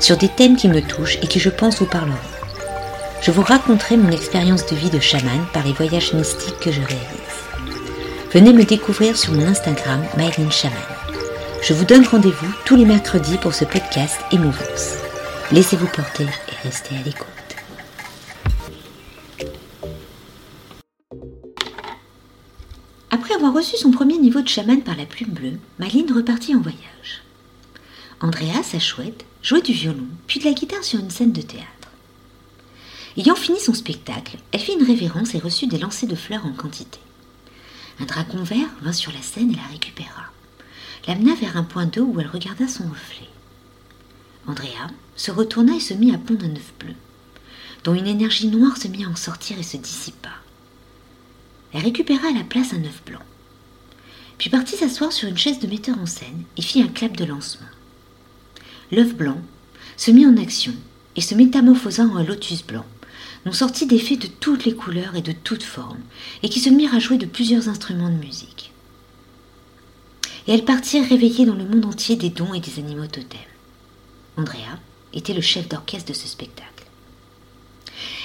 sur des thèmes qui me touchent et qui je pense vous parleront. Je vous raconterai mon expérience de vie de chaman par les voyages mystiques que je réalise. Venez me découvrir sur mon Instagram Myline. Je vous donne rendez-vous tous les mercredis pour ce podcast Émouvance. Laissez-vous porter et restez à l'écoute. Après avoir reçu son premier niveau de chaman par la plume bleue, Myline repartit en voyage. Andrea, sa chouette, jouait du violon, puis de la guitare sur une scène de théâtre. Ayant fini son spectacle, elle fit une révérence et reçut des lancers de fleurs en quantité. Un dragon vert vint sur la scène et la récupéra, l'amena vers un point d'eau où elle regarda son reflet. Andrea se retourna et se mit à pondre un œuf bleu, dont une énergie noire se mit à en sortir et se dissipa. Elle récupéra à la place un œuf blanc, puis partit s'asseoir sur une chaise de metteur en scène et fit un clap de lancement l'œuf blanc se mit en action et se métamorphosa en un lotus blanc, dont sortit des fées de toutes les couleurs et de toutes formes, et qui se mirent à jouer de plusieurs instruments de musique. Et elles partirent réveiller dans le monde entier des dons et des animaux totems. Andrea était le chef d'orchestre de ce spectacle.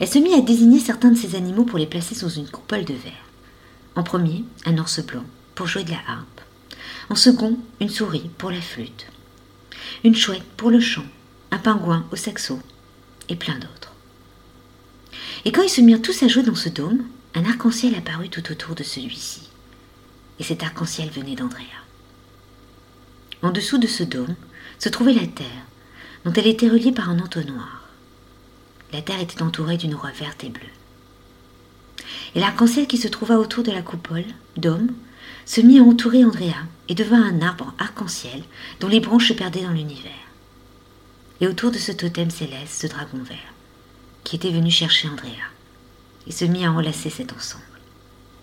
Elle se mit à désigner certains de ces animaux pour les placer sous une coupole de verre. En premier, un ours blanc pour jouer de la harpe. En second, une souris pour la flûte une chouette pour le chant, un pingouin au saxo, et plein d'autres. Et quand ils se mirent tous à jouer dans ce dôme, un arc-en-ciel apparut tout autour de celui-ci. Et cet arc-en-ciel venait d'Andrea. En dessous de ce dôme se trouvait la terre, dont elle était reliée par un entonnoir. La terre était entourée d'une roi verte et bleue. Et l'arc-en-ciel qui se trouva autour de la coupole, dôme, se mit à entourer Andrea et devint un arbre arc-en-ciel dont les branches se perdaient dans l'univers. Et autour de ce totem céleste, ce dragon vert, qui était venu chercher Andrea, et se mit à enlacer cet ensemble.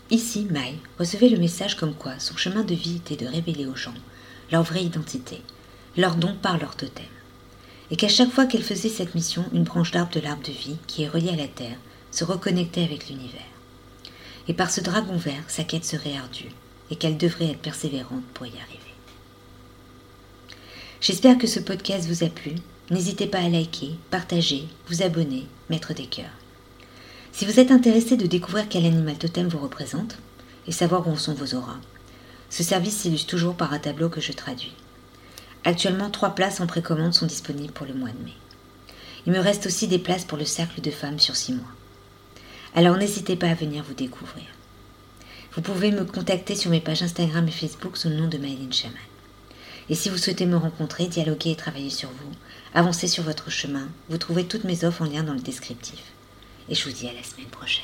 Ici, Mai recevait le message comme quoi son chemin de vie était de révéler aux gens leur vraie identité, leur don par leur totem, et qu'à chaque fois qu'elle faisait cette mission, une branche d'arbre de l'arbre de vie, qui est reliée à la terre, se reconnectait avec l'univers. Et par ce dragon vert, sa quête serait ardue, et qu'elle devrait être persévérante pour y arriver. J'espère que ce podcast vous a plu. N'hésitez pas à liker, partager, vous abonner, mettre des cœurs. Si vous êtes intéressé de découvrir quel animal totem vous représente et savoir où sont vos auras, ce service s'illustre toujours par un tableau que je traduis. Actuellement, trois places en précommande sont disponibles pour le mois de mai. Il me reste aussi des places pour le cercle de femmes sur six mois. Alors n'hésitez pas à venir vous découvrir. Vous pouvez me contacter sur mes pages Instagram et Facebook sous le nom de Maëline Chaman. Et si vous souhaitez me rencontrer, dialoguer et travailler sur vous, avancer sur votre chemin, vous trouvez toutes mes offres en lien dans le descriptif. Et je vous dis à la semaine prochaine.